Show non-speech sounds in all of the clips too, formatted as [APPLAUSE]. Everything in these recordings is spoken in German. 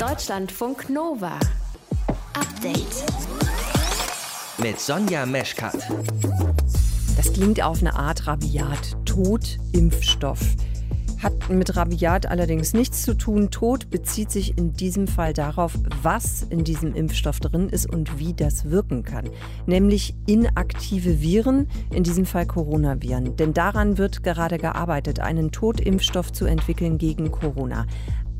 Deutschlandfunk Nova. Update. Mit Sonja Meschkat. Das klingt auf eine Art rabiat. Tod, Impfstoff. Hat mit rabiat allerdings nichts zu tun. Tod bezieht sich in diesem Fall darauf, was in diesem Impfstoff drin ist und wie das wirken kann. Nämlich inaktive Viren, in diesem Fall Coronaviren. Denn daran wird gerade gearbeitet, einen Totimpfstoff zu entwickeln gegen Corona.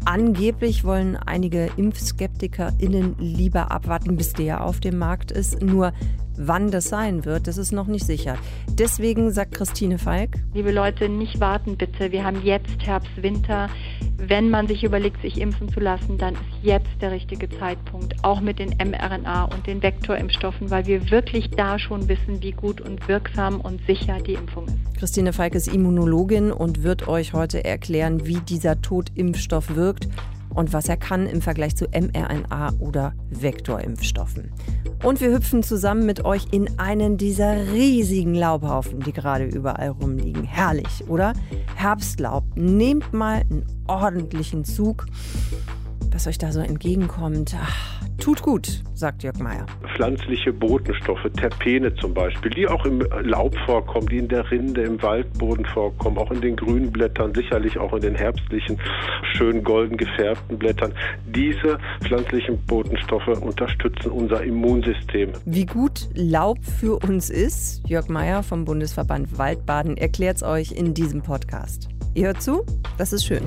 Angeblich wollen einige ImpfskeptikerInnen lieber abwarten, bis der auf dem Markt ist. Nur wann das sein wird, das ist noch nicht sicher. Deswegen sagt Christine Falk. Liebe Leute, nicht warten bitte. Wir haben jetzt Herbst, Winter. Wenn man sich überlegt, sich impfen zu lassen, dann ist jetzt der richtige Zeitpunkt. Auch mit den mRNA und den Vektorimpfstoffen, weil wir wirklich da schon wissen, wie gut und wirksam und sicher die Impfung ist. Christine Falk ist Immunologin und wird euch heute erklären, wie dieser Totimpfstoff wirkt und was er kann im Vergleich zu mRNA oder Vektorimpfstoffen. Und wir hüpfen zusammen mit euch in einen dieser riesigen Laubhaufen, die gerade überall rumliegen. Herrlich, oder? Herbstlaub. Nehmt mal einen ordentlichen Zug, was euch da so entgegenkommt. Ach, Tut gut, sagt Jörg Meyer. Pflanzliche Botenstoffe, Terpene zum Beispiel, die auch im Laub vorkommen, die in der Rinde, im Waldboden vorkommen, auch in den grünen Blättern, sicherlich auch in den herbstlichen, schön golden gefärbten Blättern. Diese pflanzlichen Botenstoffe unterstützen unser Immunsystem. Wie gut Laub für uns ist, Jörg Meyer vom Bundesverband Waldbaden erklärt es euch in diesem Podcast. Ihr hört zu? Das ist schön.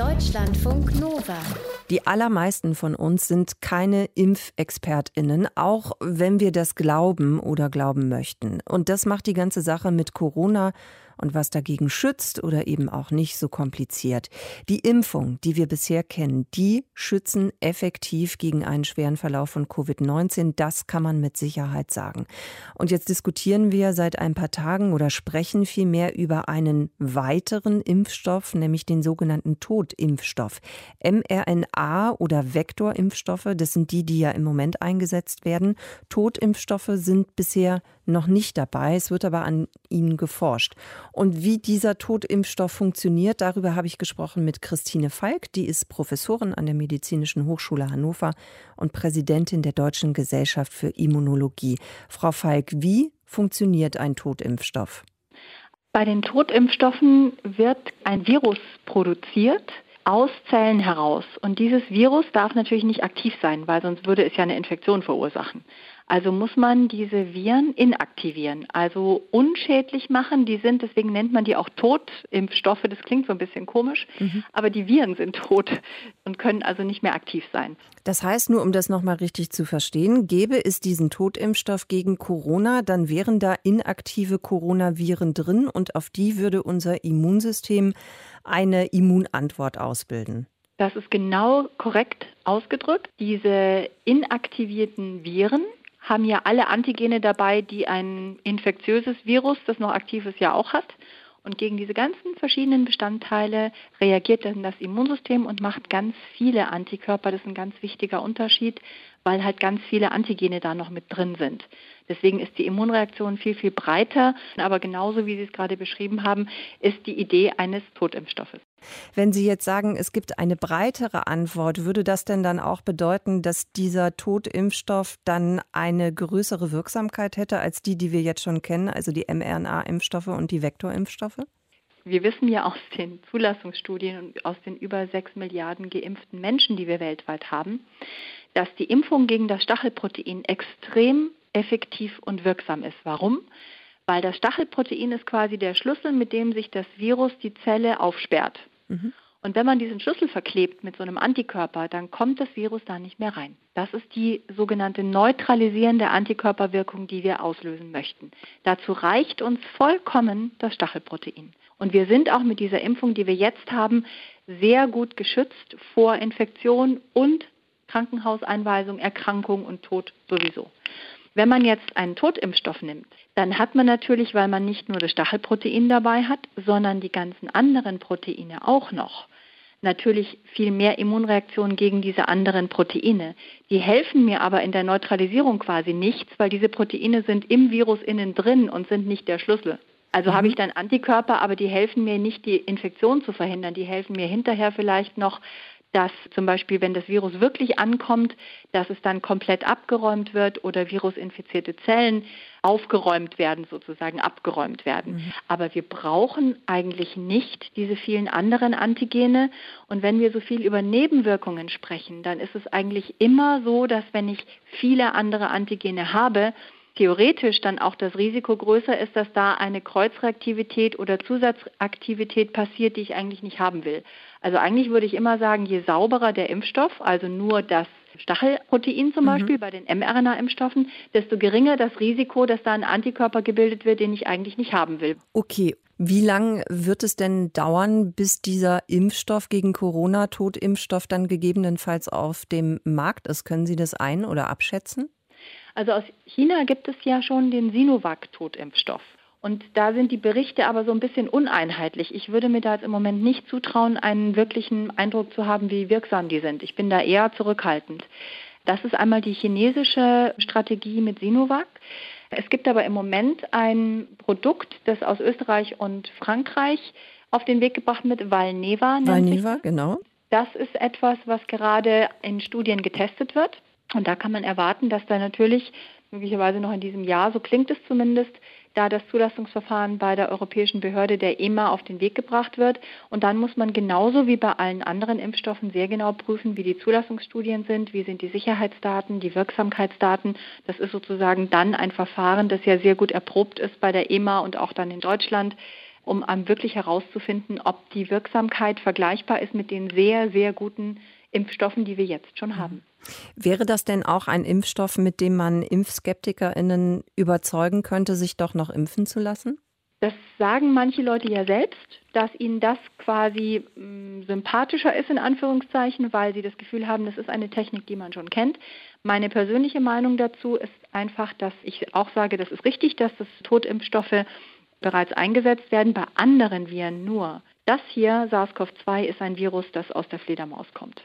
Deutschlandfunk Nova. Die allermeisten von uns sind keine Impfexpertinnen, auch wenn wir das glauben oder glauben möchten. Und das macht die ganze Sache mit Corona und was dagegen schützt oder eben auch nicht so kompliziert. Die Impfung, die wir bisher kennen, die schützen effektiv gegen einen schweren Verlauf von Covid-19. Das kann man mit Sicherheit sagen. Und jetzt diskutieren wir seit ein paar Tagen oder sprechen vielmehr über einen weiteren Impfstoff, nämlich den sogenannten Totimpfstoff. mRNA oder Vektorimpfstoffe, das sind die, die ja im Moment eingesetzt werden. Totimpfstoffe sind bisher noch nicht dabei. Es wird aber an ihnen geforscht. Und wie dieser Totimpfstoff funktioniert, darüber habe ich gesprochen mit Christine Falk. Die ist Professorin an der Medizinischen Hochschule Hannover und Präsidentin der Deutschen Gesellschaft für Immunologie. Frau Falk, wie funktioniert ein Totimpfstoff? Bei den Totimpfstoffen wird ein Virus produziert aus Zellen heraus. Und dieses Virus darf natürlich nicht aktiv sein, weil sonst würde es ja eine Infektion verursachen. Also muss man diese Viren inaktivieren, also unschädlich machen. Die sind, deswegen nennt man die auch Totimpfstoffe. Das klingt so ein bisschen komisch, mhm. aber die Viren sind tot und können also nicht mehr aktiv sein. Das heißt, nur um das nochmal richtig zu verstehen, gäbe es diesen Totimpfstoff gegen Corona, dann wären da inaktive Coronaviren drin und auf die würde unser Immunsystem eine Immunantwort ausbilden. Das ist genau korrekt ausgedrückt. Diese inaktivierten Viren haben ja alle Antigene dabei, die ein infektiöses Virus, das noch aktiv ist, ja auch hat. Und gegen diese ganzen verschiedenen Bestandteile reagiert dann das Immunsystem und macht ganz viele Antikörper. Das ist ein ganz wichtiger Unterschied, weil halt ganz viele Antigene da noch mit drin sind. Deswegen ist die Immunreaktion viel, viel breiter. Aber genauso wie Sie es gerade beschrieben haben, ist die Idee eines Totimpfstoffes. Wenn Sie jetzt sagen, es gibt eine breitere Antwort, würde das denn dann auch bedeuten, dass dieser Totimpfstoff dann eine größere Wirksamkeit hätte als die, die wir jetzt schon kennen, also die mRNA-Impfstoffe und die Vektorimpfstoffe? Wir wissen ja aus den Zulassungsstudien und aus den über sechs Milliarden geimpften Menschen, die wir weltweit haben, dass die Impfung gegen das Stachelprotein extrem effektiv und wirksam ist. Warum? Weil das Stachelprotein ist quasi der Schlüssel, mit dem sich das Virus die Zelle aufsperrt. Mhm. Und wenn man diesen Schlüssel verklebt mit so einem Antikörper, dann kommt das Virus da nicht mehr rein. Das ist die sogenannte neutralisierende Antikörperwirkung, die wir auslösen möchten. Dazu reicht uns vollkommen das Stachelprotein. Und wir sind auch mit dieser Impfung, die wir jetzt haben, sehr gut geschützt vor Infektion und Krankenhauseinweisung, Erkrankung und Tod sowieso. Wenn man jetzt einen Totimpfstoff nimmt, dann hat man natürlich, weil man nicht nur das Stachelprotein dabei hat, sondern die ganzen anderen Proteine auch noch, natürlich viel mehr Immunreaktionen gegen diese anderen Proteine. Die helfen mir aber in der Neutralisierung quasi nichts, weil diese Proteine sind im Virus innen drin und sind nicht der Schlüssel. Also mhm. habe ich dann Antikörper, aber die helfen mir nicht, die Infektion zu verhindern. Die helfen mir hinterher vielleicht noch, dass zum Beispiel, wenn das Virus wirklich ankommt, dass es dann komplett abgeräumt wird oder virusinfizierte Zellen aufgeräumt werden, sozusagen abgeräumt werden. Mhm. Aber wir brauchen eigentlich nicht diese vielen anderen Antigene. Und wenn wir so viel über Nebenwirkungen sprechen, dann ist es eigentlich immer so, dass wenn ich viele andere Antigene habe, theoretisch dann auch das Risiko größer ist, dass da eine Kreuzreaktivität oder Zusatzaktivität passiert, die ich eigentlich nicht haben will. Also eigentlich würde ich immer sagen, je sauberer der Impfstoff, also nur das Stachelprotein zum mhm. Beispiel bei den mRNA-Impfstoffen, desto geringer das Risiko, dass da ein Antikörper gebildet wird, den ich eigentlich nicht haben will. Okay. Wie lange wird es denn dauern, bis dieser Impfstoff gegen Corona, Totimpfstoff, dann gegebenenfalls auf dem Markt ist? Können Sie das ein- oder abschätzen? Also aus China gibt es ja schon den Sinovac-Totimpfstoff. Und da sind die Berichte aber so ein bisschen uneinheitlich. Ich würde mir da jetzt im Moment nicht zutrauen, einen wirklichen Eindruck zu haben, wie wirksam die sind. Ich bin da eher zurückhaltend. Das ist einmal die chinesische Strategie mit Sinovac. Es gibt aber im Moment ein Produkt, das aus Österreich und Frankreich auf den Weg gebracht wird, Valneva. Valneva, genau. Das ist etwas, was gerade in Studien getestet wird. Und da kann man erwarten, dass da natürlich möglicherweise noch in diesem Jahr, so klingt es zumindest, da das Zulassungsverfahren bei der europäischen Behörde der EMA auf den Weg gebracht wird. Und dann muss man genauso wie bei allen anderen Impfstoffen sehr genau prüfen, wie die Zulassungsstudien sind, wie sind die Sicherheitsdaten, die Wirksamkeitsdaten. Das ist sozusagen dann ein Verfahren, das ja sehr gut erprobt ist bei der EMA und auch dann in Deutschland um wirklich herauszufinden, ob die Wirksamkeit vergleichbar ist mit den sehr, sehr guten Impfstoffen, die wir jetzt schon haben. Wäre das denn auch ein Impfstoff, mit dem man ImpfskeptikerInnen überzeugen könnte, sich doch noch impfen zu lassen? Das sagen manche Leute ja selbst, dass ihnen das quasi mh, mm, sympathischer ist, in Anführungszeichen, weil sie das Gefühl haben, das ist eine Technik, die man schon kennt. Meine persönliche Meinung dazu ist einfach, dass ich auch sage, das ist richtig, dass das Totimpfstoffe bereits eingesetzt werden, bei anderen Viren nur. Das hier, SARS-CoV-2, ist ein Virus, das aus der Fledermaus kommt.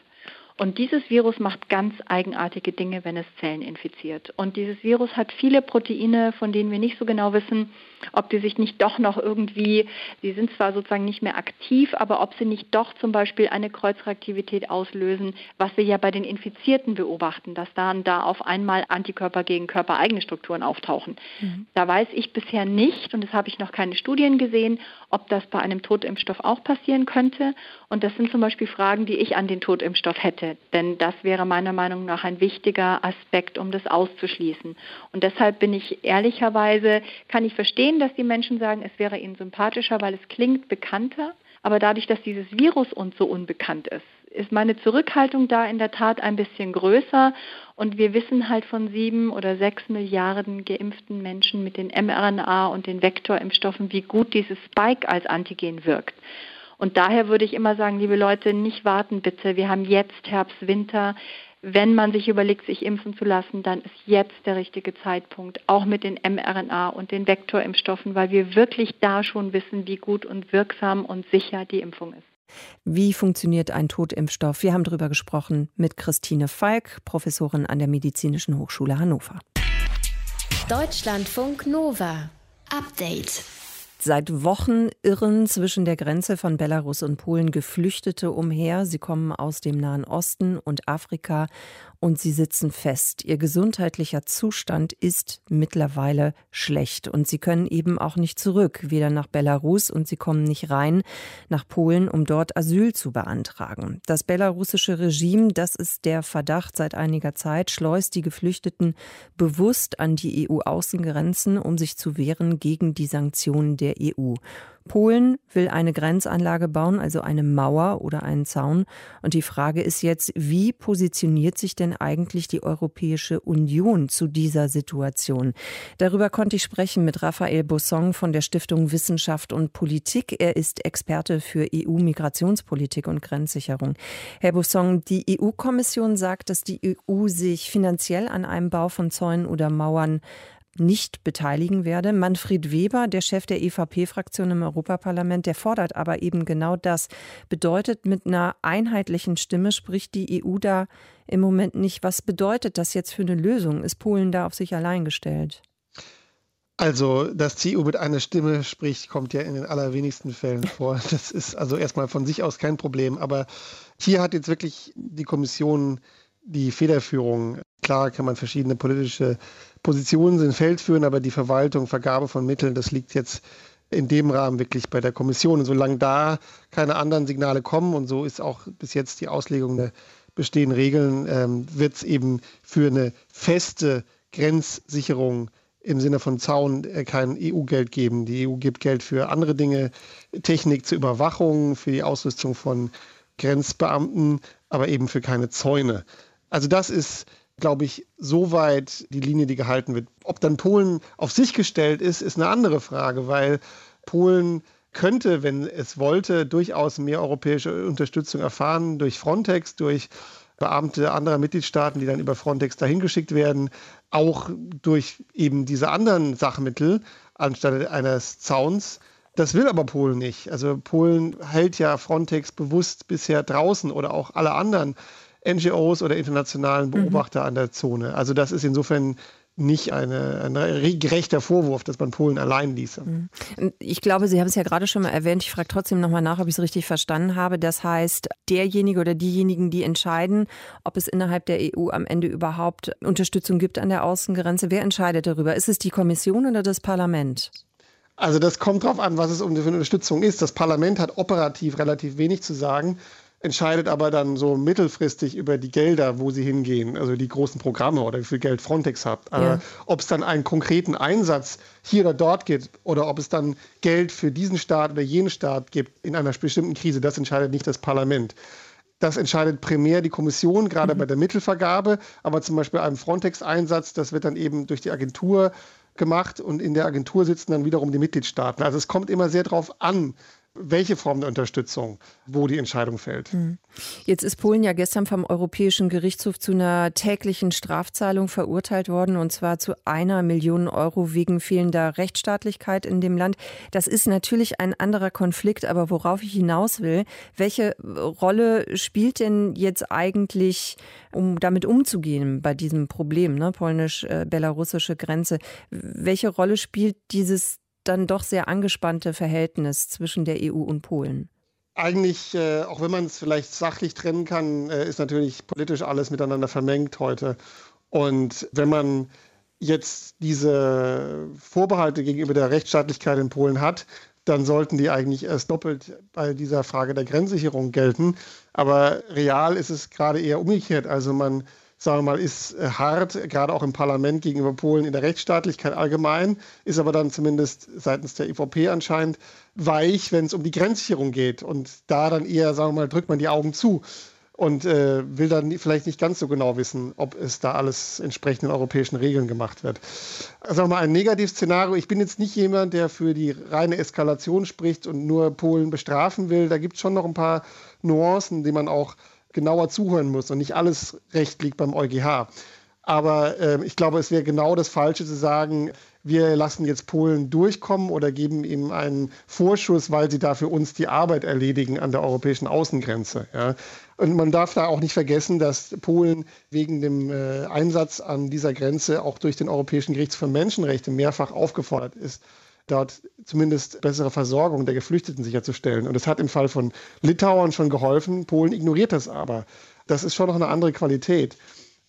Und dieses Virus macht ganz eigenartige Dinge, wenn es Zellen infiziert. Und dieses Virus hat viele Proteine, von denen wir nicht so genau wissen, ob die sich nicht doch noch irgendwie, sie sind zwar sozusagen nicht mehr aktiv, aber ob sie nicht doch zum Beispiel eine Kreuzreaktivität auslösen, was wir ja bei den Infizierten beobachten, dass dann da auf einmal Antikörper gegen körpereigene Strukturen auftauchen. Mhm. Da weiß ich bisher nicht, und das habe ich noch keine Studien gesehen, ob das bei einem Totimpfstoff auch passieren könnte. Und das sind zum Beispiel Fragen, die ich an den Totimpfstoff hätte. Denn das wäre meiner Meinung nach ein wichtiger Aspekt, um das auszuschließen. Und deshalb bin ich ehrlicherweise, kann ich verstehen, dass die Menschen sagen, es wäre ihnen sympathischer, weil es klingt bekannter. Aber dadurch, dass dieses Virus uns so unbekannt ist, ist meine Zurückhaltung da in der Tat ein bisschen größer. Und wir wissen halt von sieben oder sechs Milliarden geimpften Menschen mit den mRNA und den Vektorimpfstoffen, wie gut dieses Spike als Antigen wirkt. Und daher würde ich immer sagen, liebe Leute, nicht warten bitte. Wir haben jetzt Herbst, Winter. Wenn man sich überlegt, sich impfen zu lassen, dann ist jetzt der richtige Zeitpunkt, auch mit den mRNA und den Vektorimpfstoffen, weil wir wirklich da schon wissen, wie gut und wirksam und sicher die Impfung ist. Wie funktioniert ein Totimpfstoff? Wir haben darüber gesprochen mit Christine Falk, Professorin an der Medizinischen Hochschule Hannover. Deutschlandfunk Nova. Update. Seit Wochen irren zwischen der Grenze von Belarus und Polen Geflüchtete umher. Sie kommen aus dem Nahen Osten und Afrika und sie sitzen fest. Ihr gesundheitlicher Zustand ist mittlerweile schlecht und sie können eben auch nicht zurück, weder nach Belarus und sie kommen nicht rein nach Polen, um dort Asyl zu beantragen. Das belarussische Regime, das ist der Verdacht seit einiger Zeit, schleust die Geflüchteten bewusst an die EU-Außengrenzen, um sich zu wehren gegen die Sanktionen der EU. Polen will eine Grenzanlage bauen, also eine Mauer oder einen Zaun. Und die Frage ist jetzt, wie positioniert sich denn eigentlich die Europäische Union zu dieser Situation? Darüber konnte ich sprechen mit Raphael Bossong von der Stiftung Wissenschaft und Politik. Er ist Experte für EU-Migrationspolitik und Grenzsicherung. Herr Bossong, die EU-Kommission sagt, dass die EU sich finanziell an einem Bau von Zäunen oder Mauern nicht beteiligen werde. Manfred Weber, der Chef der EVP-Fraktion im Europaparlament, der fordert aber eben genau das. Bedeutet, mit einer einheitlichen Stimme spricht die EU da im Moment nicht. Was bedeutet das jetzt für eine Lösung? Ist Polen da auf sich allein gestellt? Also, dass die EU mit einer Stimme spricht, kommt ja in den allerwenigsten Fällen vor. [LAUGHS] Das ist also erstmal von sich aus kein Problem. Aber hier hat jetzt wirklich die Kommission die Federführung. Klar kann man verschiedene politische Positionen ins Feld führen, aber die Verwaltung, Vergabe von Mitteln, das liegt jetzt in dem Rahmen wirklich bei der Kommission. Und solange da keine anderen Signale kommen, und so ist auch bis jetzt die Auslegung der bestehenden Regeln, ähm, wird es eben für eine feste Grenzsicherung im Sinne von Zaun äh, kein EU-Geld geben. Die EU gibt Geld für andere Dinge, Technik zur Überwachung, für die Ausrüstung von Grenzbeamten, aber eben für keine Zäune. Also das ist, glaube ich, soweit die Linie, die gehalten wird. Ob dann Polen auf sich gestellt ist, ist eine andere Frage, weil Polen könnte, wenn es wollte, durchaus mehr europäische Unterstützung erfahren durch Frontex, durch Beamte anderer Mitgliedstaaten, die dann über Frontex dahin geschickt werden, auch durch eben diese anderen Sachmittel anstatt eines Zauns. Das will aber Polen nicht. Also Polen hält ja Frontex bewusst bisher draußen oder auch alle anderen NGOs oder internationalen mhm. Beobachter mhm. an der Zone. Also das ist insofern nicht eine, ein gerechter Vorwurf, dass man Polen allein ließe. Mhm. Ich glaube, Sie haben es ja gerade schon mal erwähnt. Ich frage trotzdem nochmal nach, ob ich es richtig verstanden habe. Das heißt, derjenige oder diejenigen, die entscheiden, ob es innerhalb der EU am Ende überhaupt Unterstützung gibt an der Außengrenze, wer entscheidet darüber? Ist es die Kommission oder das Parlament? Also das kommt darauf an, was es um die Unterstützung ist. Das Parlament hat operativ relativ wenig zu sagen entscheidet aber dann so mittelfristig über die Gelder, wo sie hingehen, also die großen Programme oder wie viel Geld Frontex hat. Ja. Äh, ob es dann einen konkreten Einsatz hier oder dort gibt oder ob es dann Geld für diesen Staat oder jenen Staat gibt in einer bestimmten Krise, das entscheidet nicht das Parlament. Das entscheidet primär die Kommission, gerade mhm. bei der Mittelvergabe, aber zum Beispiel einem Frontex-Einsatz, das wird dann eben durch die Agentur gemacht und in der Agentur sitzen dann wiederum die Mitgliedstaaten. Also es kommt immer sehr darauf an, welche Form der Unterstützung, wo die Entscheidung fällt. Hm. Jetzt ist Polen ja gestern vom Europäischen Gerichtshof zu einer täglichen Strafzahlung verurteilt worden, und zwar zu einer Million Euro wegen fehlender Rechtsstaatlichkeit in dem Land. Das ist natürlich ein anderer Konflikt, aber worauf ich hinaus will, welche Rolle spielt denn jetzt eigentlich, um damit umzugehen bei diesem Problem, ne, polnisch-belarussische Grenze, welche Rolle spielt dieses dann doch sehr angespannte Verhältnis zwischen der EU und Polen? Eigentlich, äh, auch wenn man es vielleicht sachlich trennen kann, äh, ist natürlich politisch alles miteinander vermengt heute. Und wenn man jetzt diese Vorbehalte gegenüber der Rechtsstaatlichkeit in Polen hat, dann sollten die eigentlich erst doppelt bei dieser Frage der Grenzsicherung gelten. Aber real ist es gerade eher umgekehrt. Also man sagen wir mal, ist äh, hart, gerade auch im Parlament gegenüber Polen in der Rechtsstaatlichkeit allgemein, ist aber dann zumindest seitens der EVP anscheinend weich, wenn es um die Grenzsicherung geht. Und da dann eher, sagen wir mal, drückt man die Augen zu und äh, will dann vielleicht nicht ganz so genau wissen, ob es da alles entsprechend den europäischen Regeln gemacht wird. Wir mal ein Negativszenario. Ich bin jetzt nicht jemand, der für die reine Eskalation spricht und nur Polen bestrafen will. Da gibt es schon noch ein paar Nuancen, die man auch genauer zuhören muss und nicht alles Recht liegt beim EuGH. Aber äh, ich glaube, es wäre genau das Falsche zu sagen, wir lassen jetzt Polen durchkommen oder geben ihm einen Vorschuss, weil sie da für uns die Arbeit erledigen an der europäischen Außengrenze. Ja. Und man darf da auch nicht vergessen, dass Polen wegen dem äh, Einsatz an dieser Grenze auch durch den Europäischen Gerichtshof für Menschenrechte mehrfach aufgefordert ist, dort zumindest bessere Versorgung der Geflüchteten sicherzustellen. Und es hat im Fall von Litauen schon geholfen. Polen ignoriert das aber. Das ist schon noch eine andere Qualität.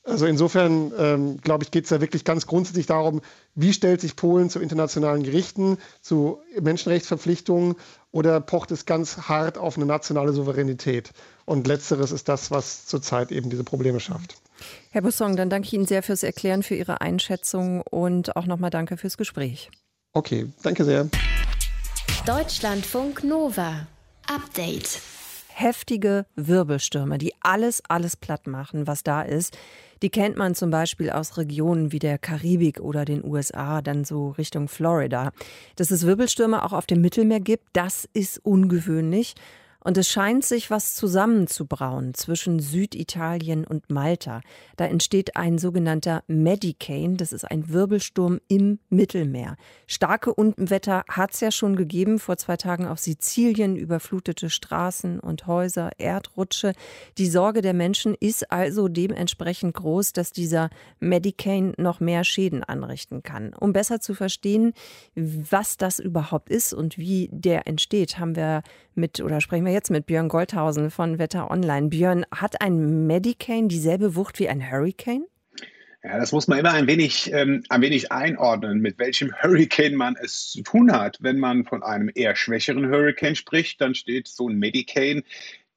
Also insofern, ähm, glaube ich, geht es da wirklich ganz grundsätzlich darum, wie stellt sich Polen zu internationalen Gerichten, zu Menschenrechtsverpflichtungen oder pocht es ganz hart auf eine nationale Souveränität? Und letzteres ist das, was zurzeit eben diese Probleme schafft. Herr Bussong, dann danke ich Ihnen sehr fürs Erklären, für Ihre Einschätzung und auch nochmal danke fürs Gespräch. Okay, danke sehr. Deutschlandfunk Nova. Update. Heftige Wirbelstürme, die alles, alles platt machen, was da ist. Die kennt man zum Beispiel aus Regionen wie der Karibik oder den USA, dann so Richtung Florida. Dass es Wirbelstürme auch auf dem Mittelmeer gibt, das ist ungewöhnlich. Und es scheint sich was zusammenzubrauen zwischen Süditalien und Malta. Da entsteht ein sogenannter Medicane. Das ist ein Wirbelsturm im Mittelmeer. Starke Unwetter hat es ja schon gegeben. Vor zwei Tagen auf Sizilien überflutete Straßen und Häuser, Erdrutsche. Die Sorge der Menschen ist also dementsprechend groß, dass dieser Medicane noch mehr Schäden anrichten kann. Um besser zu verstehen, was das überhaupt ist und wie der entsteht, haben wir mit oder sprechen wir jetzt mit Björn Goldhausen von Wetter Online. Björn, hat ein Medicane dieselbe Wucht wie ein Hurricane? Ja, das muss man immer ein wenig, ähm, ein wenig einordnen, mit welchem Hurricane man es zu tun hat. Wenn man von einem eher schwächeren Hurricane spricht, dann steht so ein Medicane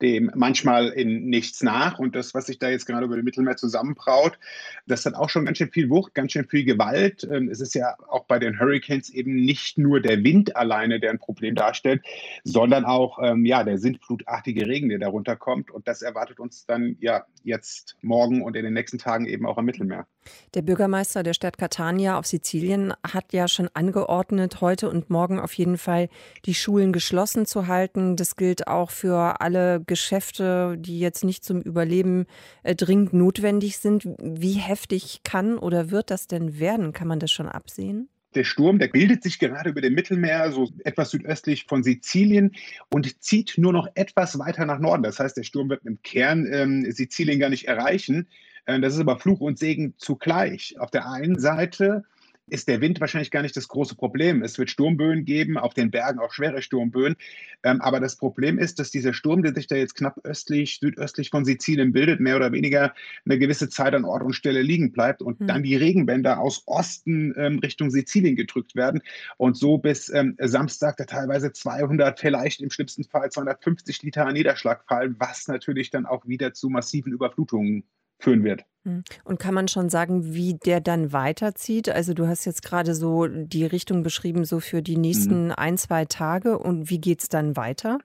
dem manchmal in nichts nach. Und das, was sich da jetzt gerade über dem Mittelmeer zusammenbraut, das hat auch schon ganz schön viel Wucht, ganz schön viel Gewalt. Ähm, es ist ja auch bei den Hurricanes eben nicht nur der Wind alleine, der ein Problem darstellt, sondern auch ähm, ja, der sintflutartige Regen, der darunter kommt. Und das erwartet uns dann ja jetzt morgen und in den nächsten Tagen eben auch am Mittelmeer. Der Bürgermeister der Stadt Catania auf Sizilien hat ja schon angeordnet, heute und morgen auf jeden Fall die Schulen geschlossen zu halten. Das gilt auch für alle Geschäfte, die jetzt nicht zum Überleben äh, dringend notwendig sind. Wie heftig kann oder wird das denn werden? Kann man das schon absehen? Der Sturm, der bildet sich gerade über dem Mittelmeer, so etwas südöstlich von Sizilien und zieht nur noch etwas weiter nach Norden. Das heißt, der Sturm wird im Kern ähm, Sizilien gar nicht erreichen. Äh, das ist aber Fluch und Segen zugleich. Auf der einen Seite ist der Wind wahrscheinlich gar nicht das große Problem. Es wird Sturmböen geben, auf den Bergen auch schwere Sturmböen. Ähm, aber das Problem ist, dass dieser Sturm, der sich da jetzt knapp östlich, südöstlich von Sizilien bildet, mehr oder weniger eine gewisse Zeit an Ort und Stelle liegen bleibt und mhm. dann die Regenbänder aus Osten ähm, Richtung Sizilien gedrückt werden und so bis ähm, Samstag da teilweise 200, vielleicht im schlimmsten Fall 250 Liter Niederschlag fallen, was natürlich dann auch wieder zu massiven Überflutungen führen wird. Hm. Und kann man schon sagen, wie der dann weiterzieht? Also du hast jetzt gerade so die Richtung beschrieben, so für die nächsten mhm. ein, zwei Tage. Und wie geht es dann weiter?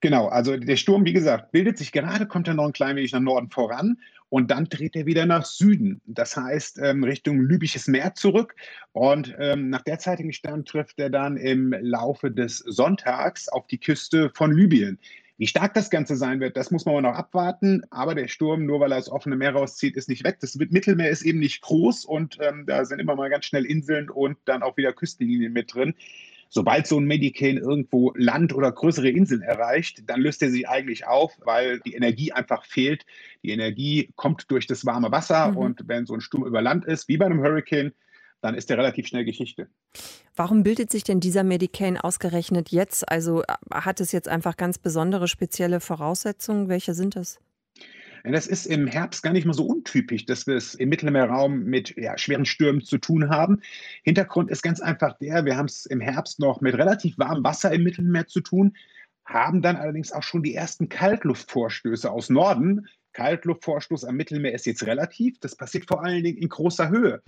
Genau, also der Sturm, wie gesagt, bildet sich gerade, kommt er noch ein klein wenig nach Norden voran und dann dreht er wieder nach Süden. Das heißt, ähm, Richtung Libysches Meer zurück. Und ähm, nach derzeitigem Stand trifft er dann im Laufe des Sonntags auf die Küste von Libyen. Wie stark das Ganze sein wird, das muss man noch abwarten. Aber der Sturm, nur weil er das offene Meer rauszieht, ist nicht weg. Das Mittelmeer ist eben nicht groß und ähm, da sind immer mal ganz schnell Inseln und dann auch wieder Küstenlinien mit drin. Sobald so ein Medicane irgendwo Land oder größere Inseln erreicht, dann löst er sich eigentlich auf, weil die Energie einfach fehlt. Die Energie kommt durch das warme Wasser mhm. und wenn so ein Sturm über Land ist, wie bei einem Hurricane, dann ist der relativ schnell Geschichte. Warum bildet sich denn dieser Medicane ausgerechnet jetzt? Also äh, hat es jetzt einfach ganz besondere spezielle Voraussetzungen? Welche sind das? Das ist im Herbst gar nicht mal so untypisch, dass wir es im Mittelmeerraum mit ja, schweren Stürmen zu tun haben. Hintergrund ist ganz einfach der, wir haben es im Herbst noch mit relativ warmem Wasser im Mittelmeer zu tun, haben dann allerdings auch schon die ersten Kaltluftvorstöße aus Norden. Kaltluftvorstoß am Mittelmeer ist jetzt relativ, das passiert vor allen Dingen in großer Höhe.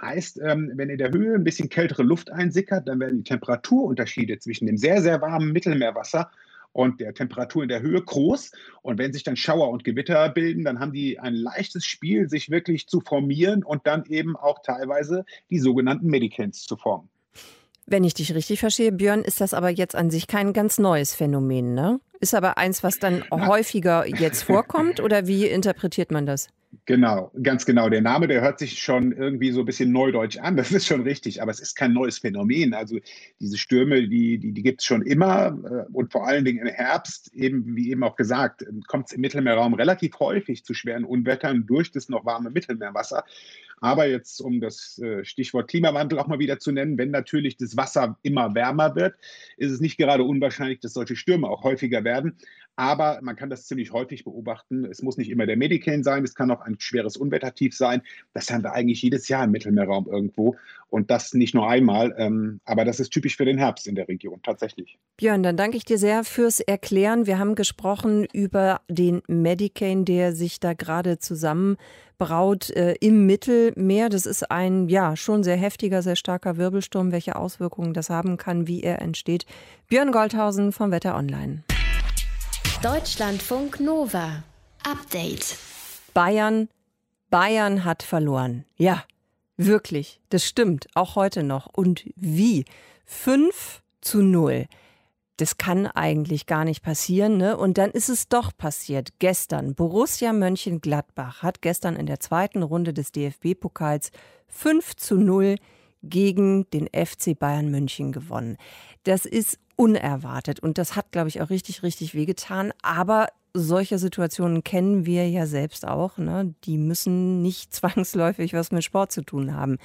Heißt, ähm, wenn in der Höhe ein bisschen kältere Luft einsickert, dann werden die Temperaturunterschiede zwischen dem sehr, sehr warmen Mittelmeerwasser und der Temperatur in der Höhe groß. Und wenn sich dann Schauer und Gewitter bilden, dann haben die ein leichtes Spiel, sich wirklich zu formieren und dann eben auch teilweise die sogenannten Medicants zu formen. Wenn ich dich richtig verstehe, Björn, ist das aber jetzt an sich kein ganz neues Phänomen, ne? Ist aber eins, was dann häufiger jetzt vorkommt oder wie interpretiert man das? Genau, ganz genau. Der Name, der hört sich schon irgendwie so ein bisschen neudeutsch an, das ist schon richtig, aber es ist kein neues Phänomen. Also diese Stürme, die, die, die gibt es schon immer äh, und vor allen Dingen im Herbst, eben wie eben auch gesagt, kommt es im Mittelmeerraum relativ häufig zu schweren Unwettern durch das noch warme Mittelmeerwasser. Aber jetzt, um das äh, Stichwort Klimawandel auch mal wieder zu nennen, wenn natürlich das Wasser immer wärmer wird, ist es nicht gerade unwahrscheinlich, dass solche Stürme auch häufiger werden. Aber man kann das ziemlich häufig beobachten. Es muss nicht immer der Medicane sein, es kann auch ein schweres Unwettertief sein. Das haben wir eigentlich jedes Jahr im Mittelmeerraum irgendwo. Und das nicht nur einmal. Ähm, aber das ist typisch für den Herbst in der Region, tatsächlich. Björn, dann danke ich dir sehr fürs Erklären. Wir haben gesprochen über den Medicane, der sich da gerade zusammenbraut äh, im Mittelmeer. Das ist ein, ja, schon sehr heftiger, sehr starker Wirbelsturm. Welche Auswirkungen das haben kann, wie er entsteht. Björn Goldhausen vom Wetter Online. Deutschlandfunk Nova. Update. Bayern, Bayern hat verloren. Ja, wirklich. Das stimmt. Auch heute noch. Und wie? 5 zu 0. das kann eigentlich gar nicht passieren. Ne? Und dann ist es doch passiert. Gestern, Borussia Mönchengladbach hat gestern in der zweiten Runde des DFB-Pokals 5 zu 0 gegen den FC Bayern München gewonnen. Das ist unerwartet und das hat, glaube ich, auch richtig, richtig wehgetan. Aber solche Situationen kennen wir ja selbst auch. Ne? Die müssen nicht [LAUGHS] zwangsläufig was mit Sport zu tun haben.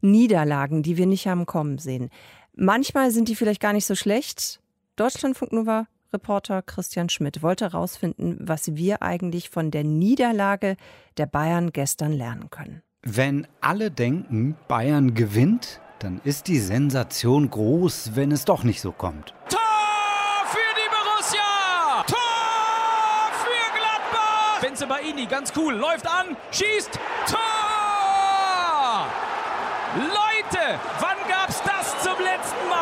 Niederlagen, die wir nicht haben kommen sehen. Manchmal sind die vielleicht gar nicht so schlecht. Deutschlandfunk Nova Reporter Christian Schmidt wollte herausfinden, was wir eigentlich von der Niederlage der Bayern gestern lernen können. Wenn alle denken, Bayern gewinnt, dann ist die Sensation groß, wenn es doch nicht so kommt. Tor für die Borussia! Tor für Gladbach! Benzebaini, ganz cool, läuft an, schießt, Tor! Leute, wann gab's das zum letzten Mal?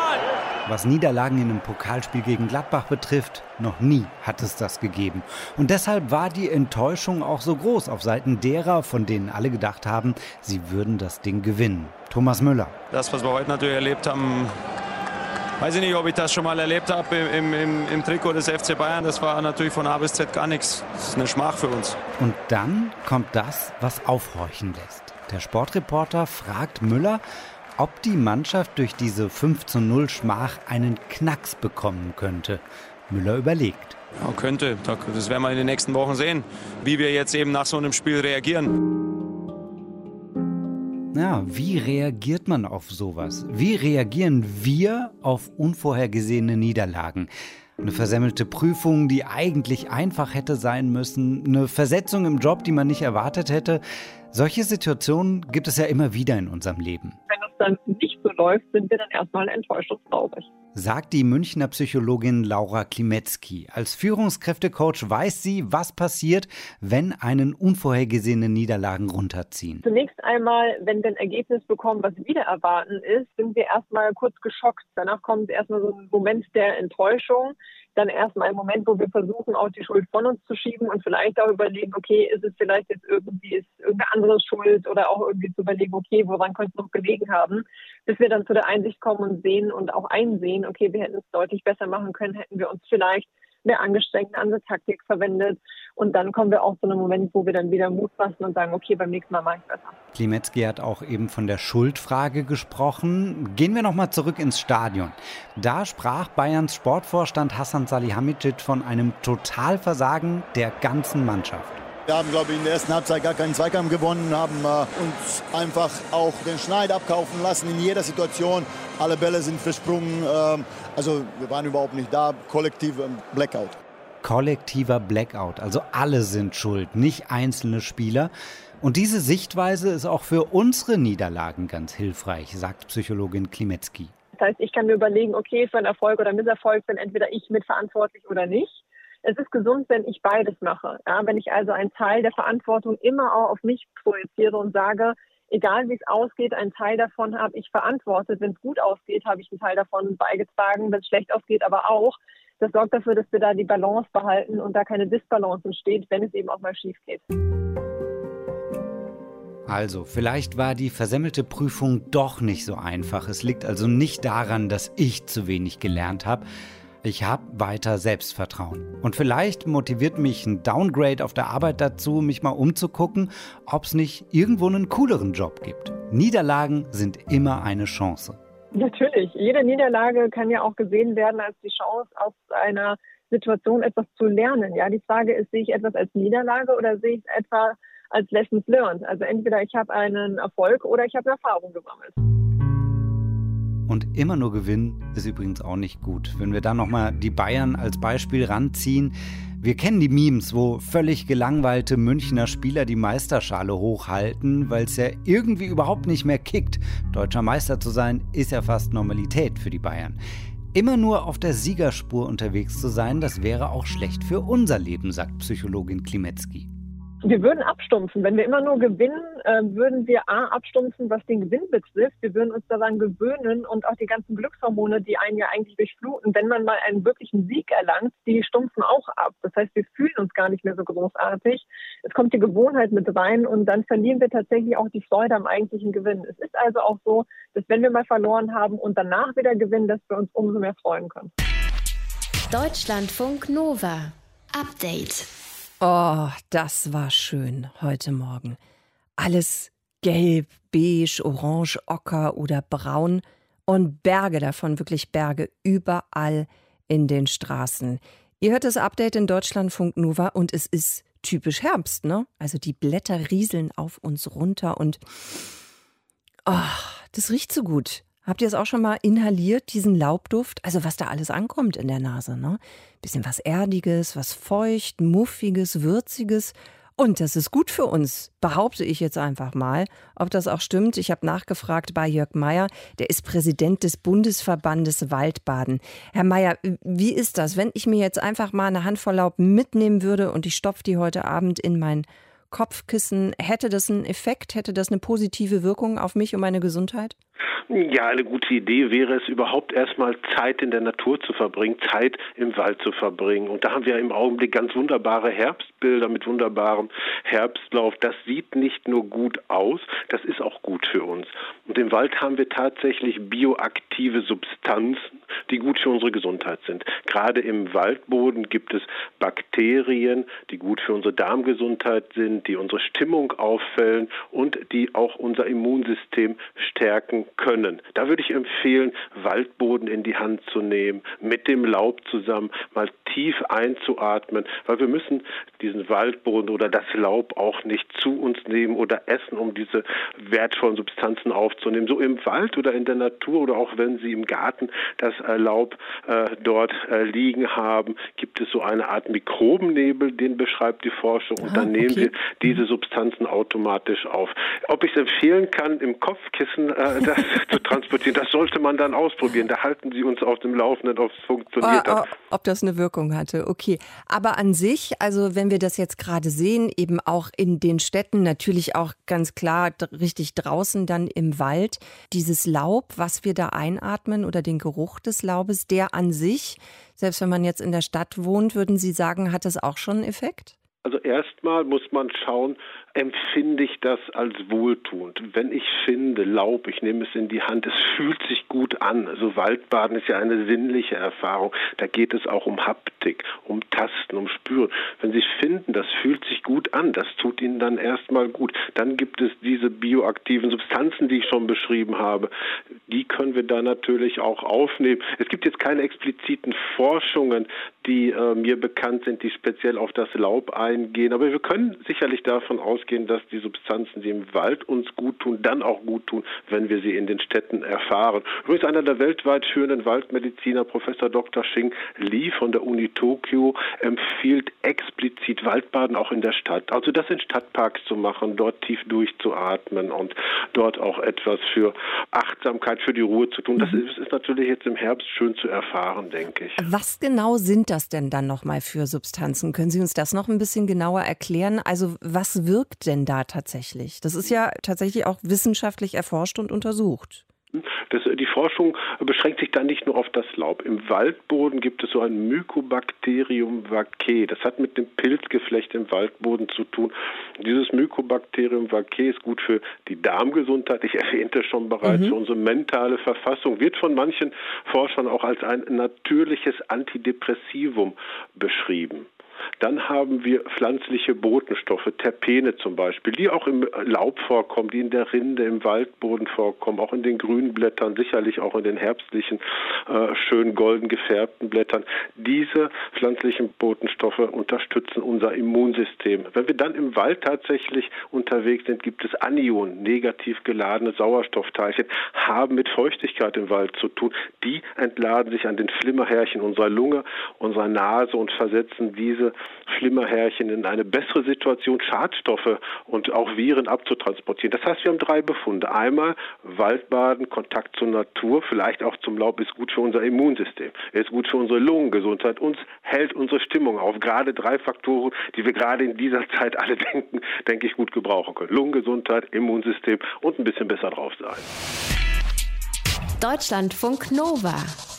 Was Niederlagen in einem Pokalspiel gegen Gladbach betrifft, noch nie hat es das gegeben. Und deshalb war die Enttäuschung auch so groß auf Seiten derer, von denen alle gedacht haben, sie würden das Ding gewinnen. Thomas Müller. Das, was wir heute natürlich erlebt haben, weiß ich nicht, ob ich das schon mal erlebt habe im, im, im, Trikot des FC Bayern. Das war natürlich von A bis Z gar nichts. Das ist eine Schmach für uns. Und dann kommt das, was aufhorchen lässt. Der Sportreporter fragt Müller, ob die Mannschaft durch diese 5 zu 0 Schmach einen Knacks bekommen könnte. Müller überlegt. Ja, könnte. Das werden wir in den nächsten Wochen sehen, wie wir jetzt eben nach so einem Spiel reagieren. Ja, wie reagiert man auf sowas? Wie reagieren wir auf unvorhergesehene Niederlagen? Eine versemmelte Prüfung, die eigentlich einfach hätte sein müssen, eine Versetzung im Job, die man nicht erwartet hätte. Solche Situationen gibt es ja immer wieder in unserem Leben. Dann nicht so läuft, sind wir dann erstmal enttäuscht und traurig. Sagt die Münchner Psychologin Laura Klimetzki. Als Führungskräftecoach weiß sie, was passiert, wenn einen unvorhergesehene Niederlagen runterziehen. Zunächst einmal, wenn wir ein Ergebnis bekommen, was wieder erwarten ist, sind wir erstmal kurz geschockt. Danach kommt erstmal so ein Moment der Enttäuschung dann erstmal ein Moment, wo wir versuchen, auch die Schuld von uns zu schieben und vielleicht auch überlegen, okay, ist es vielleicht jetzt irgendwie, ist irgendeine andere Schuld oder auch irgendwie zu überlegen, okay, woran könnte es noch gelegen haben, bis wir dann zu der Einsicht kommen und sehen und auch einsehen, okay, wir hätten es deutlich besser machen können, hätten wir uns vielleicht eine andere Taktik verwendet. Und dann kommen wir auch zu einem Moment, wo wir dann wieder Mut fassen und sagen, okay, beim nächsten Mal mache ich besser. Klimetzki hat auch eben von der Schuldfrage gesprochen. Gehen wir nochmal zurück ins Stadion. Da sprach Bayerns Sportvorstand Hassan Salihamidzic von einem Totalversagen der ganzen Mannschaft. Wir haben, glaube ich, in der ersten Halbzeit gar keinen Zweikampf gewonnen, haben äh, uns einfach auch den Schneid abkaufen lassen in jeder Situation. Alle Bälle sind versprungen. Äh, also wir waren überhaupt nicht da. Kollektiver Blackout. Kollektiver Blackout. Also alle sind schuld, nicht einzelne Spieler. Und diese Sichtweise ist auch für unsere Niederlagen ganz hilfreich, sagt Psychologin Klimetzki. Das heißt, ich kann mir überlegen, okay, für einen Erfolg oder Misserfolg bin entweder ich mitverantwortlich oder nicht es ist gesund, wenn ich beides mache. Ja, wenn ich also einen Teil der Verantwortung immer auch auf mich projiziere und sage, egal wie es ausgeht, einen Teil davon habe ich verantwortet. Wenn es gut ausgeht, habe ich einen Teil davon beigetragen. Wenn es schlecht ausgeht, aber auch. Das sorgt dafür, dass wir da die Balance behalten und da keine Disbalance entsteht, wenn es eben auch mal schief geht. Also, vielleicht war die versemmelte Prüfung doch nicht so einfach. Es liegt also nicht daran, dass ich zu wenig gelernt habe, ich habe weiter Selbstvertrauen. Und vielleicht motiviert mich ein Downgrade auf der Arbeit dazu, mich mal umzugucken, ob es nicht irgendwo einen cooleren Job gibt. Niederlagen sind immer eine Chance. Natürlich. Jede Niederlage kann ja auch gesehen werden als die Chance, aus einer Situation etwas zu lernen. Ja, die Frage ist, sehe ich etwas als Niederlage oder sehe ich es etwa als Lessons learned? Also entweder ich habe einen Erfolg oder ich habe Erfahrung gesammelt. Und immer nur gewinnen ist übrigens auch nicht gut. Wenn wir dann nochmal die Bayern als Beispiel ranziehen, wir kennen die Memes, wo völlig gelangweilte Münchner Spieler die Meisterschale hochhalten, weil es ja irgendwie überhaupt nicht mehr kickt. Deutscher Meister zu sein, ist ja fast Normalität für die Bayern. Immer nur auf der Siegerspur unterwegs zu sein, das wäre auch schlecht für unser Leben, sagt Psychologin Klimetzki wir würden abstumpfen. Wenn wir immer nur gewinnen, äh, würden wir A, abstumpfen, was den Gewinn betrifft. Wir würden uns daran gewöhnen und auch die ganzen Glückshormone, die einen ja eigentlich durchfluten, wenn man mal einen wirklichen Sieg erlangt, die stumpfen auch ab. Das heißt, wir fühlen uns gar nicht mehr so großartig. Es kommt die Gewohnheit mit rein und dann verlieren wir tatsächlich auch die Freude am eigentlichen Gewinn. Es ist also auch so, dass wenn wir mal verloren haben und danach wieder gewinnen, dass wir uns umso mehr freuen können. Deutschlandfunk Nova. Update. Oh, das war schön heute Morgen. Alles gelb, beige, orange, ocker oder braun und Berge davon, wirklich Berge, überall in den Straßen. Ihr hört das Update in Deutschlandfunk Nova und es ist typisch Herbst, ne? Also die Blätter rieseln auf uns runter und oh, das riecht so gut. Habt ihr es auch schon mal inhaliert, diesen Laubduft? Also was da alles ankommt in der Nase, ne? Bisschen was Erdiges, was Feucht, Muffiges, Würziges. Und das ist gut für uns, behaupte ich jetzt einfach mal. Ob das auch stimmt, ich habe nachgefragt bei Jörg Meyer, der ist Präsident des Bundesverbandes Waldbaden. Herr Meyer, wie ist das, wenn ich mir jetzt einfach mal eine Handvoll Laub mitnehmen würde und ich stopfe die heute Abend in mein Kopfkissen? Hätte das einen Effekt? Hätte das eine positive Wirkung auf mich und meine Gesundheit? Ja, eine gute Idee wäre es überhaupt erstmal Zeit in der Natur zu verbringen, Zeit im Wald zu verbringen. Und da haben wir im Augenblick ganz wunderbare Herbstbilder mit wunderbarem Herbstlauf. Das sieht nicht nur gut aus, das ist auch gut für uns. Und im Wald haben wir tatsächlich bioaktive Substanzen, die gut für unsere Gesundheit sind. Gerade im Waldboden gibt es Bakterien, die gut für unsere Darmgesundheit sind, die unsere Stimmung auffällen und die auch unser Immunsystem stärken können. Da würde ich empfehlen, Waldboden in die Hand zu nehmen, mit dem Laub zusammen mal tief einzuatmen, weil wir müssen diesen Waldboden oder das Laub auch nicht zu uns nehmen oder essen, um diese wertvollen Substanzen aufzunehmen. So im Wald oder in der Natur oder auch wenn Sie im Garten das Laub äh, dort äh, liegen haben, gibt es so eine Art Mikrobennebel, den beschreibt die Forschung und ah, dann nehmen okay. wir diese Substanzen automatisch auf. Ob ich es empfehlen kann, im Kopfkissen äh, [LAUGHS] das zu transportieren. Das sollte man dann ausprobieren. Da halten Sie uns auf dem Laufenden, ob es funktioniert oh, oh, ob das eine Wirkung hatte. Okay. Aber an sich, also wenn wir das jetzt gerade sehen, eben auch in den Städten, natürlich auch ganz klar richtig draußen dann im Wald, dieses Laub, was wir da einatmen oder den Geruch des Laubes, der an sich, selbst wenn man jetzt in der Stadt wohnt, würden Sie sagen, hat das auch schon einen Effekt? Also erstmal muss man schauen, empfinde ich das als wohltuend. Wenn ich finde, Laub, ich nehme es in die Hand, es fühlt sich gut an. Also Waldbaden ist ja eine sinnliche Erfahrung. Da geht es auch um Haptik, um Tasten, um Spüren. Wenn Sie finden, das fühlt sich gut an, das tut Ihnen dann erstmal gut. Dann gibt es diese bioaktiven Substanzen, die ich schon beschrieben habe. Die können wir da natürlich auch aufnehmen. Es gibt jetzt keine expliziten Forschungen, die äh, mir bekannt sind, die speziell auf das Laub eingehen. Aber wir können sicherlich davon ausgehen, ausgehen, dass die Substanzen, die im Wald uns gut tun, dann auch gut tun, wenn wir sie in den Städten erfahren. Übrigens einer der weltweit führenden Waldmediziner, Professor Dr. Xing Li von der Uni Tokio, empfiehlt explizit Waldbaden auch in der Stadt. Also das in Stadtparks zu machen, dort tief durchzuatmen und dort auch etwas für Achtsamkeit, für die Ruhe zu tun. Das mhm. ist, ist natürlich jetzt im Herbst schön zu erfahren, denke ich. Was genau sind das denn dann nochmal für Substanzen? Können Sie uns das noch ein bisschen genauer erklären? Also was wirkt wirkt denn da tatsächlich? Das ist ja tatsächlich auch wissenschaftlich erforscht und untersucht. Das, die Forschung beschränkt sich da nicht nur auf das Laub. Im Waldboden gibt es so ein Mycobacterium vaccae. Das hat mit dem Pilzgeflecht im Waldboden zu tun. Dieses Mycobacterium vaccae ist gut für die Darmgesundheit. Ich erwähnte schon bereits, mhm. für unsere mentale Verfassung. Wird von manchen Forschern auch als ein natürliches Antidepressivum beschrieben. Dann haben wir pflanzliche Botenstoffe, Terpene zum Beispiel, die auch im Laub vorkommen, die in der Rinde, im Waldboden vorkommen, auch in den grünen Blättern, sicherlich auch in den herbstlichen, äh, schön golden gefärbten Blättern. Diese pflanzlichen Botenstoffe unterstützen unser Immunsystem. Wenn wir dann im Wald tatsächlich unterwegs sind, gibt es Anionen, negativ geladene Sauerstoffteilchen, haben mit Feuchtigkeit im Wald zu tun. Die entladen sich an den Flimmerhärchen unserer Lunge, unserer Nase und versetzen diese Flimmerhärchen in eine bessere Situation, Schadstoffe und auch Viren abzutransportieren. Das heißt, wir haben drei Befunde. Einmal Waldbaden, Kontakt zur Natur, vielleicht auch zum Laub ist gut für unser Immunsystem, ist gut für unsere Lungengesundheit, uns hält unsere Stimmung auf. Gerade drei Faktoren, die wir gerade in dieser Zeit alle [LAUGHS] denken, denke ich, gut gebrauchen können. Lungengesundheit, Immunsystem und ein bisschen besser drauf sein. Deutschlandfunk Nova.